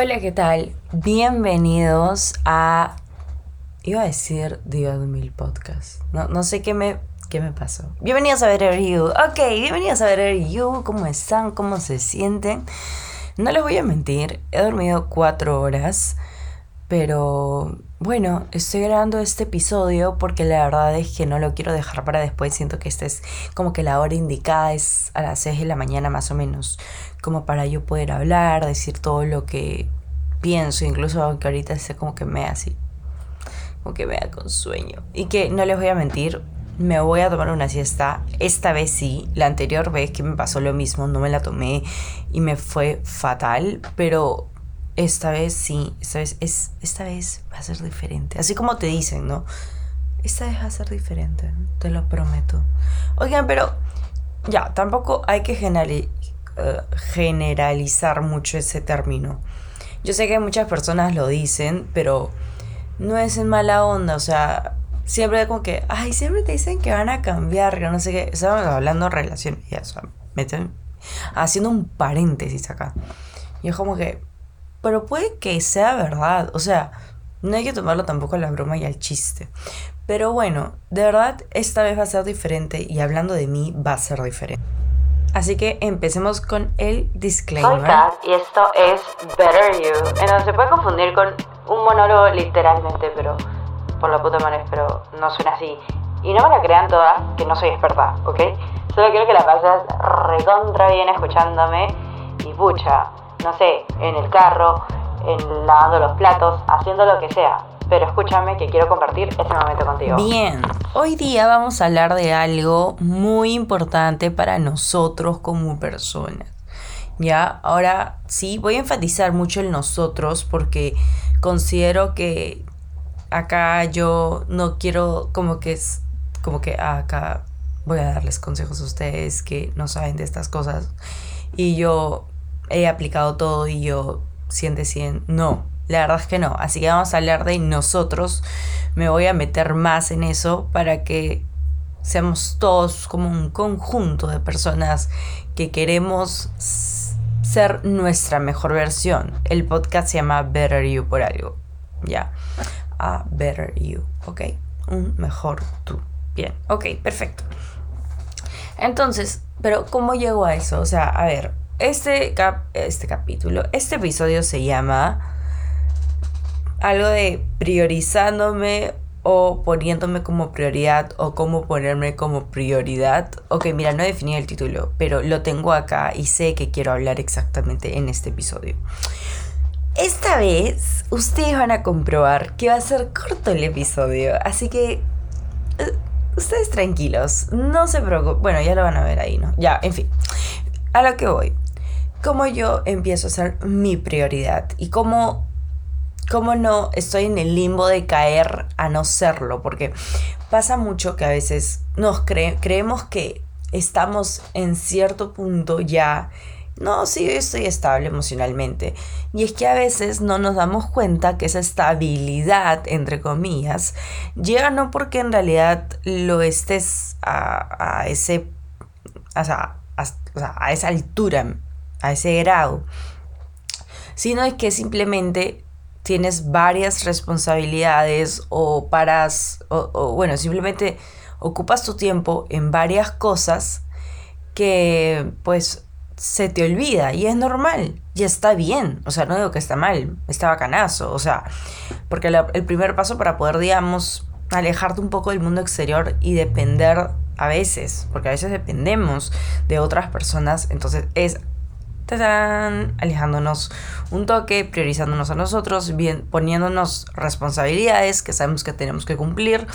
Hola, ¿qué tal? Bienvenidos a. Iba a decir Dios mil podcast. No, no sé qué me, qué me pasó. Bienvenidos a Better You. Ok, bienvenidos a Better You. ¿Cómo están? ¿Cómo se sienten? No les voy a mentir, he dormido cuatro horas. Pero bueno, estoy grabando este episodio porque la verdad es que no lo quiero dejar para después. Siento que esta es como que la hora indicada es a las 6 de la mañana más o menos como para yo poder hablar, decir todo lo que pienso, incluso aunque ahorita sea como que me así, como que me da con sueño. Y que no les voy a mentir, me voy a tomar una siesta. Esta vez sí, la anterior vez que me pasó lo mismo, no me la tomé y me fue fatal, pero esta vez sí, esta vez es esta vez va a ser diferente. Así como te dicen, ¿no? Esta vez va a ser diferente, te lo prometo. Oigan, pero ya, tampoco hay que generalizar eh, generalizar mucho ese término. Yo sé que muchas personas lo dicen, pero no es en mala onda, o sea, siempre como que, ay, siempre te dicen que van a cambiar, que no sé qué, estamos hablando de relaciones, ya, o sea, meten, haciendo un paréntesis acá. Y es como que, pero puede que sea verdad, o sea, no hay que tomarlo tampoco a la broma y al chiste. Pero bueno, de verdad, esta vez va a ser diferente y hablando de mí va a ser diferente. Así que empecemos con el disclaimer. Soy Kat y esto es Better You, donde se puede confundir con un monólogo literalmente, pero por la puta madre, pero no suena así. Y no me la crean todas, que no soy experta, ¿ok? Solo quiero que la pases recontra bien escuchándome y pucha, no sé, en el carro, en lavando los platos, haciendo lo que sea pero escúchame que quiero compartir este momento contigo. Bien, hoy día vamos a hablar de algo muy importante para nosotros como personas. Ya, ahora sí, voy a enfatizar mucho el nosotros porque considero que acá yo no quiero como que es como que acá voy a darles consejos a ustedes que no saben de estas cosas y yo he aplicado todo y yo 100 de 100 no la verdad es que no. Así que vamos a hablar de nosotros. Me voy a meter más en eso para que seamos todos como un conjunto de personas que queremos ser nuestra mejor versión. El podcast se llama Better You por algo. Ya. A Better You. Ok. Un mejor tú. Bien. Ok, perfecto. Entonces, pero ¿cómo llego a eso? O sea, a ver, este, este capítulo, este episodio se llama algo de priorizándome o poniéndome como prioridad o cómo ponerme como prioridad. Ok, mira, no definí el título, pero lo tengo acá y sé que quiero hablar exactamente en este episodio. Esta vez ustedes van a comprobar que va a ser corto el episodio, así que eh, ustedes tranquilos, no se preocupen. Bueno, ya lo van a ver ahí, ¿no? Ya, en fin, a lo que voy. Cómo yo empiezo a ser mi prioridad y cómo cómo no estoy en el limbo de caer a no serlo, porque pasa mucho que a veces nos creemos que estamos en cierto punto ya, no, sí, yo estoy estable emocionalmente. Y es que a veces no nos damos cuenta que esa estabilidad, entre comillas, llega no porque en realidad lo estés a, ese, a esa altura, a ese grado, sino es que simplemente tienes varias responsabilidades o paras, o, bueno, simplemente ocupas tu tiempo en varias cosas que pues se te olvida y es normal y está bien, o sea, no digo que está mal, está bacanazo, o sea, porque el primer paso para poder, digamos, alejarte un poco del mundo exterior y depender a veces, porque a veces dependemos de otras personas, entonces es están alejándonos un toque, priorizándonos a nosotros, bien, poniéndonos responsabilidades que sabemos que tenemos que cumplir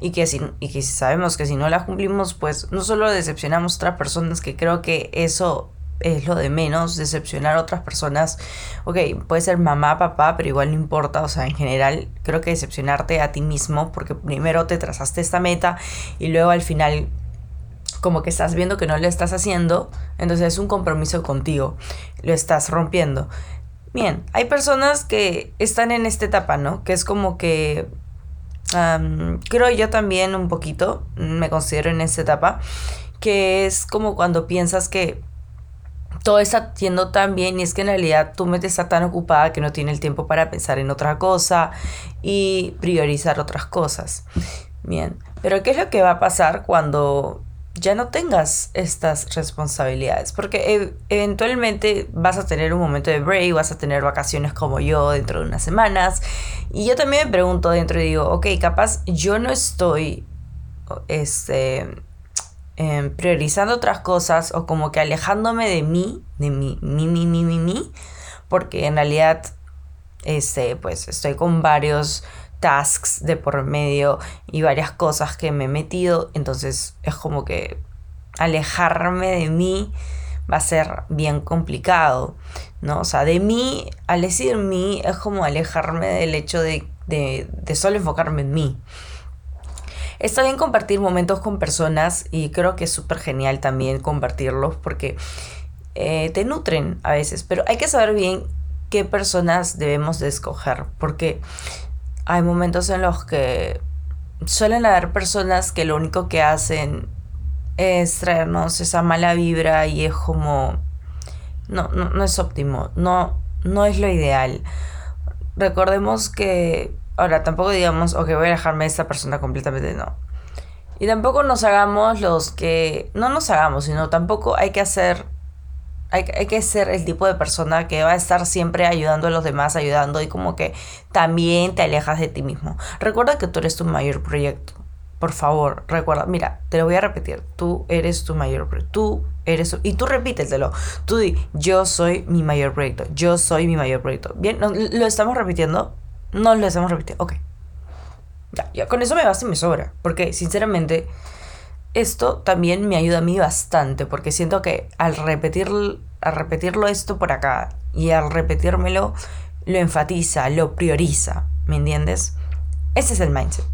y que, si, y que sabemos que si no las cumplimos, pues no solo decepcionamos a otras personas, que creo que eso es lo de menos, decepcionar a otras personas. Ok, puede ser mamá, papá, pero igual no importa. O sea, en general, creo que decepcionarte a ti mismo, porque primero te trazaste esta meta y luego al final como que estás viendo que no lo estás haciendo, entonces es un compromiso contigo, lo estás rompiendo. Bien, hay personas que están en esta etapa, ¿no? Que es como que, creo yo también un poquito, me considero en esta etapa, que es como cuando piensas que todo está yendo tan bien y es que en realidad tu mente está tan ocupada que no tiene el tiempo para pensar en otra cosa y priorizar otras cosas. Bien, pero ¿qué es lo que va a pasar cuando ya no tengas estas responsabilidades? Porque e, eventualmente vas a tener un momento de break, vas a tener vacaciones como yo dentro de unas semanas. Y yo también me pregunto dentro y digo, ok, capaz yo no estoy este, em, priorizando otras cosas o como que alejándome de mí, de mí, mi, mi, mi, mi, mi, porque en realidad, este, pues estoy con varios tasks de por medio y varias cosas que me he metido, entonces es como que alejarme de mí va a ser bien complicado, ¿no? O sea, de mí, al decir mí, es como alejarme del hecho de, de, solo enfocarme en mí. Está bien compartir momentos con personas y creo que es súper genial también compartirlos porque eh, te nutren a veces, pero hay que saber bien qué personas debemos de escoger porque hay momentos en los que suelen haber personas que lo único que hacen es traernos esa mala vibra y es como no, no, no es óptimo, no, no es lo ideal. Recordemos que ahora tampoco digamos, ok, voy a dejarme a esta persona completamente, no. Y tampoco nos hagamos los que, no nos hagamos, sino tampoco hay que hacer hay, que ser el tipo de persona que va a estar siempre ayudando a los demás, ayudando y como que también te alejas de ti mismo. Recuerda que tú eres tu mayor proyecto. Por favor, recuerda, mira, te lo voy a repetir, tú eres tu mayor proyecto, tú eres, y tú repítetelo, tú di, yo soy mi mayor proyecto, yo soy mi mayor proyecto. Bien, ¿lo estamos repitiendo? No lo estamos repitiendo, ok. Ya, ya, con eso me basta y me sobra, porque sinceramente esto también me ayuda a mí bastante porque siento que al repetir al repetirlo esto por acá y al repetírmelo lo enfatiza, lo prioriza, ¿me entiendes? Ese es el mindset.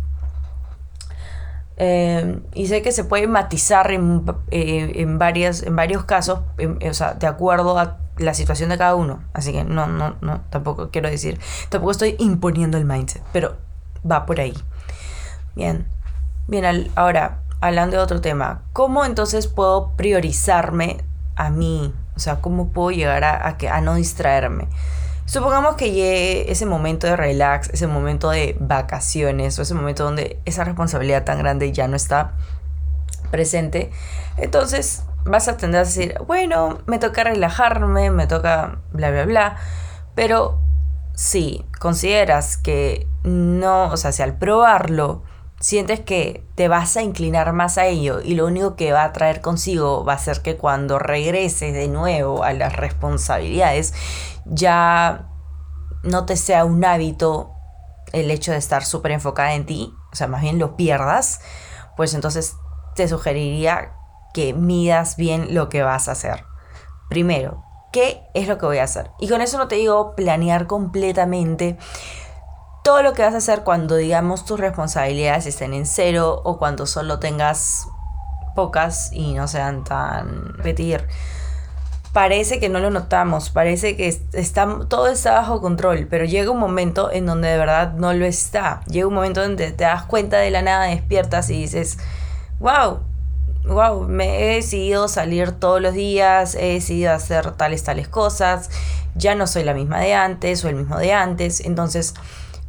Eh, y sé que se puede matizar en, eh, en, varias, en varios casos, o sea, de acuerdo a la situación de cada uno. Así que no, no, no, tampoco quiero decir, tampoco estoy imponiendo el mindset, pero va por ahí. Bien, bien, ahora, hablando de otro tema, ¿cómo entonces puedo priorizarme a mí? O sea, ¿cómo puedo llegar a, que, a no distraerme? Supongamos que llegue ese momento de relax, ese momento de vacaciones o ese momento donde esa responsabilidad tan grande ya no está presente. Entonces vas a tender a decir, bueno, me toca relajarme, me toca bla, bla, bla. Pero si consideras que no, o sea, si al probarlo sientes que te vas a inclinar más a ello y lo único que va a traer consigo va a ser que cuando regreses de nuevo a las responsabilidades ya no te sea un hábito el hecho de estar súper enfocada en ti, o sea, más bien lo pierdas, pues entonces te sugeriría que midas bien lo que vas a hacer. Primero, ¿qué es lo que voy a hacer? Y con eso no te digo planear completamente todo lo que vas a hacer cuando, digamos, tus responsabilidades estén en cero o cuando solo tengas pocas y no sean tan repetir. Parece que no lo notamos, parece que está, todo está bajo control, pero llega un momento en donde de verdad no lo está. Llega un momento donde te das cuenta de la nada, despiertas y dices, wow, wow, me he decidido salir todos los días, he decidido hacer tales, tales cosas, ya no soy la misma de antes o el mismo de antes, entonces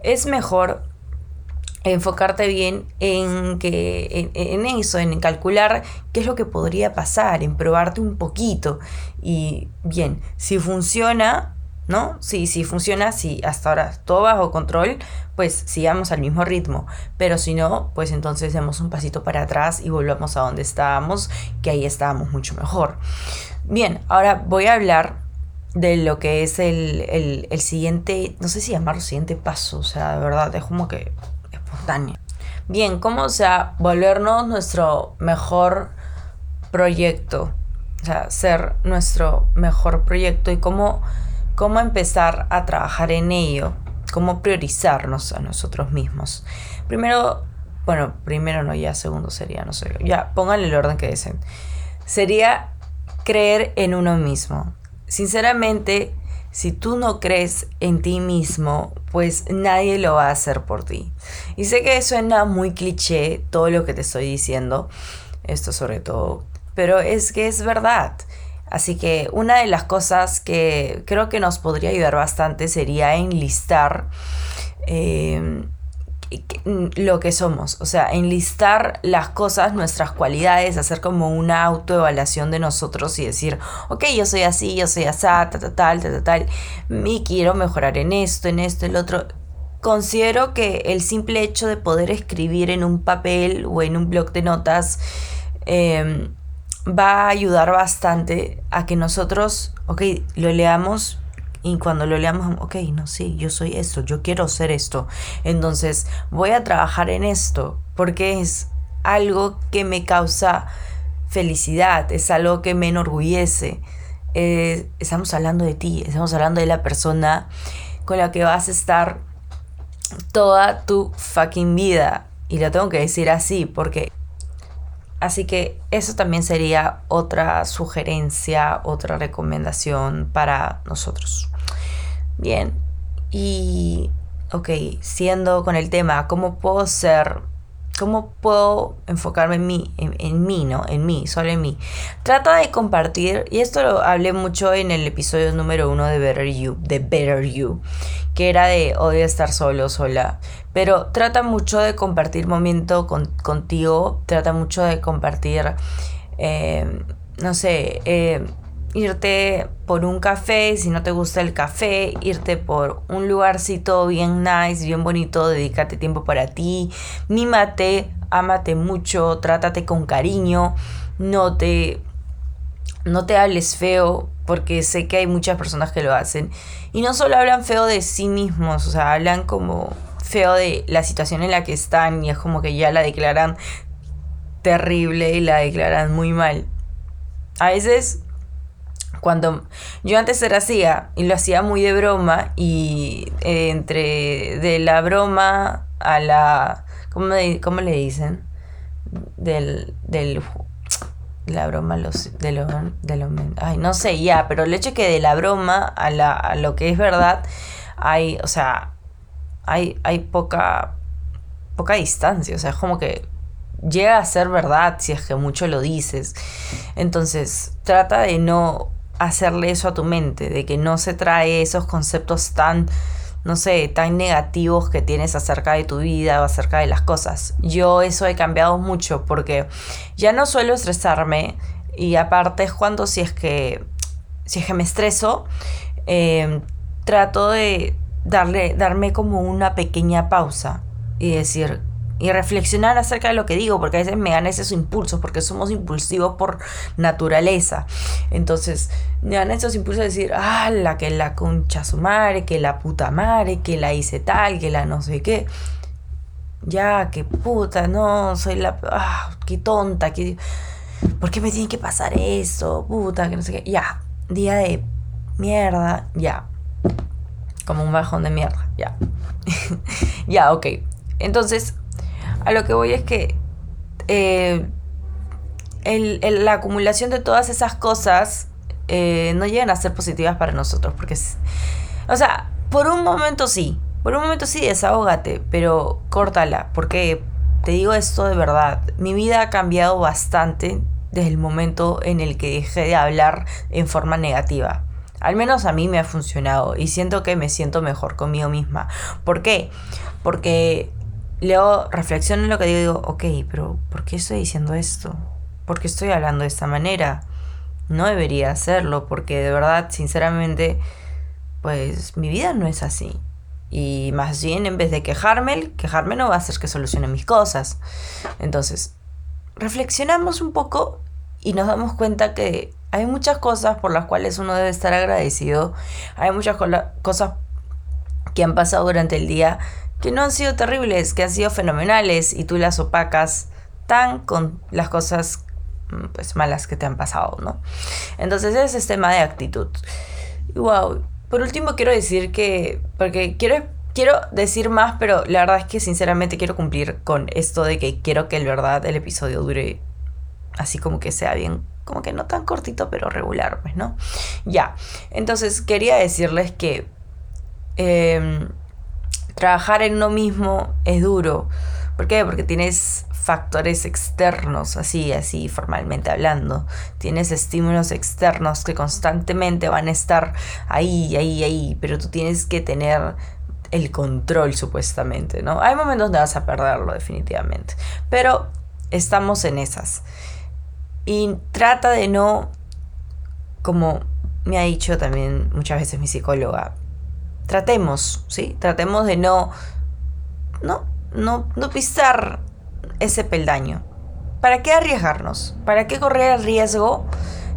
es mejor enfocarte bien en que en, eso, en calcular qué es lo que podría pasar, en probarte un poquito y bien, si funciona, ¿no? Si, si funciona, si hasta ahora todo bajo control, pues sigamos al mismo ritmo, pero si no, pues entonces demos un pasito para atrás y volvamos a donde estábamos, que ahí estábamos mucho mejor. Bien, ahora voy a hablar de lo que es el, siguiente, no sé si llamarlo siguiente paso, o sea, de verdad, es como que espontáneo. Bien, ¿cómo, o sea, volvernos nuestro mejor proyecto? O sea, ser nuestro mejor proyecto y cómo, cómo empezar a trabajar en ello, cómo priorizarnos a nosotros mismos. Primero, bueno, primero no, ya segundo sería, no sé, ya pónganle el orden que deseen. Sería creer en uno mismo sinceramente, si tú no crees en ti mismo, pues nadie lo va a hacer por ti. Y sé que suena muy cliché todo lo que te estoy diciendo, esto sobre todo, pero es que es verdad. Así que una de las cosas que creo que nos podría ayudar bastante sería enlistar eh, lo que somos, o sea, enlistar las cosas, nuestras cualidades, hacer como una autoevaluación de nosotros y decir, ok, yo soy así, yo soy así, tal, tal, tal, tal, tal, y quiero mejorar en esto, en esto, en lo otro. Considero que el simple hecho de poder escribir en un papel o en un blog de notas em, va a ayudar bastante a que nosotros, ok, lo leamos y cuando lo leamos, ok, no, sí, yo soy esto, yo quiero ser esto. Entonces voy a trabajar en esto porque es algo que me causa felicidad, es algo que me enorgullece. Eh, estamos hablando de ti, estamos hablando de la persona con la que vas a estar toda tu fucking vida. Y lo tengo que decir así porque... Así que eso también sería otra sugerencia, otra recomendación para nosotros. Bien, y ok, siendo con el tema, ¿cómo puedo ser? ¿Cómo puedo enfocarme en mí? En, mí, ¿no? En mí, solo en mí. Trata de compartir, y esto lo hablé mucho en el episodio número uno de Better You, de Better You, que era de odio estar solo, sola. Pero trata mucho de compartir momento contigo, trata mucho de compartir, eh, no sé, eh, irte por un café, si no te gusta el café, irte por un lugarcito bien nice, bien bonito, dedícate tiempo para ti, mímate, ámate mucho, trátate con cariño, no te no te hables feo, porque sé que hay muchas personas que lo hacen y no solo hablan feo de sí mismos, o sea, hablan como feo de la situación en la que están y es como que ya la declaran terrible y la declaran muy mal. A veces cuando yo antes era así y lo hacía muy de broma y eh, entre de la broma a la ¿cómo, le dicen? Del, del la broma los de lo, de lo ay no sé ya pero el hecho que de la broma a, la, a lo que es verdad hay o sea hay, hay poca poca distancia o sea es como que llega a ser verdad si es que mucho lo dices entonces trata de no hacerle eso a tu mente, de que no se trae esos conceptos tan, no sé, tan negativos que tienes acerca de tu vida o acerca de las cosas. Yo eso he cambiado mucho porque ya no suelo estresarme y aparte es cuando si es que, si es que me estreso, em, trato de darle, darme como una pequeña pausa y decir, y reflexionar acerca de lo que digo, porque a veces me dan esos impulsos, porque somos impulsivos por naturaleza. Entonces, me dan esos impulsos de decir, ah, la que la concha su madre, que la puta madre, que la hice tal, que la no sé qué. Ya, que puta, no, soy la. Ah, qué tonta, que. ¿Por qué me tiene que pasar eso? Puta, que no sé qué. Ya, día de mierda, ya. Como un bajón de mierda, ya. ya, ok. Entonces, a lo que voy es que eh, la acumulación de todas esas cosas eh, no llegan a ser positivas para nosotros. Porque, o sea, por un momento sí, por un momento sí, desahógate, pero córtala. Porque te digo esto de verdad, mi vida ha cambiado bastante desde el momento en el que dejé de hablar en forma negativa. Al menos a mí me ha funcionado y siento que me siento mejor conmigo misma. ¿Por qué? Porque luego reflexiono en lo que digo y digo, ok, pero ¿por qué estoy diciendo esto? ¿Por qué estoy hablando de esta manera? No debería hacerlo porque de verdad, sinceramente, pues mi vida no es así. Y más bien, en vez de quejarme, quejarme no va a hacer que solucione mis cosas. Entonces, reflexionamos un poco y nos damos cuenta que hay muchas cosas por las cuales uno debe estar agradecido. Hay muchas cosas que han pasado durante el día que no han sido terribles, que han sido fenomenales y tú las opacas tan con las cosas mm, pues malas que te han pasado, ¿no? Entonces ese es tema de actitud. Wow, por último quiero decir que, porque quiero, quiero decir más, pero la verdad es que sinceramente quiero cumplir con esto de que quiero que el verdad el episodio dure así como que sea bien, como que no tan cortito, pero regular, pues, ¿no? Ya, entonces quería decirles que... Em, trabajar en uno mismo es duro. ¿Por qué? Porque tienes factores externos, así, así formalmente hablando. Tienes estímulos externos que constantemente van a estar ahí, ahí, ahí, pero tú tienes que tener el control supuestamente, ¿no? Hay momentos donde vas a perderlo definitivamente, pero estamos en esas. Y trata de no, como me ha dicho también muchas veces mi psicóloga, tratemos, ¿sí? Tratemos de no, no, no, no pisar ese peldaño. ¿Para qué arriesgarnos? ¿Para qué correr el riesgo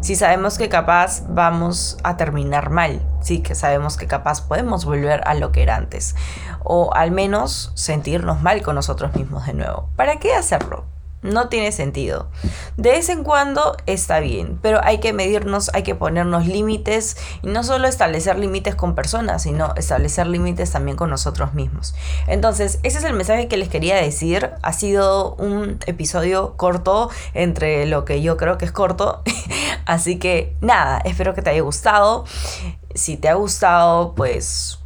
si sabemos que capaz vamos a terminar mal? Sí, que sabemos que capaz podemos volver a lo que era antes. O al menos sentirnos mal con nosotros mismos de nuevo. ¿Para qué hacerlo? No tiene sentido. De vez en cuando está bien, pero hay que medirnos, hay que ponernos límites y no solo establecer límites con personas, sino establecer límites también con nosotros mismos. Entonces, ese es el mensaje que les quería decir. Ha sido un episodio corto entre lo que yo creo que es corto. Así que nada, espero que te haya gustado. Si te ha gustado, pues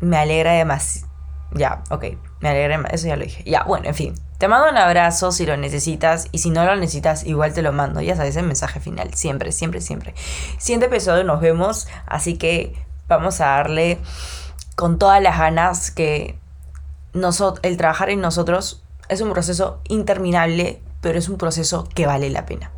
me alegra demasiado. Ya, ok, me alegra, eso ya lo dije. Ya, bueno, en fin. Te mando un abrazo si lo necesitas y si no lo necesitas igual te lo mando. Ya sabes, el mensaje final. Siempre, siempre, siempre. Siguiente episodio nos vemos. Así que vamos a darle con todas las ganas que el trabajar en nosotros es un proceso interminable, pero es un proceso que vale la pena.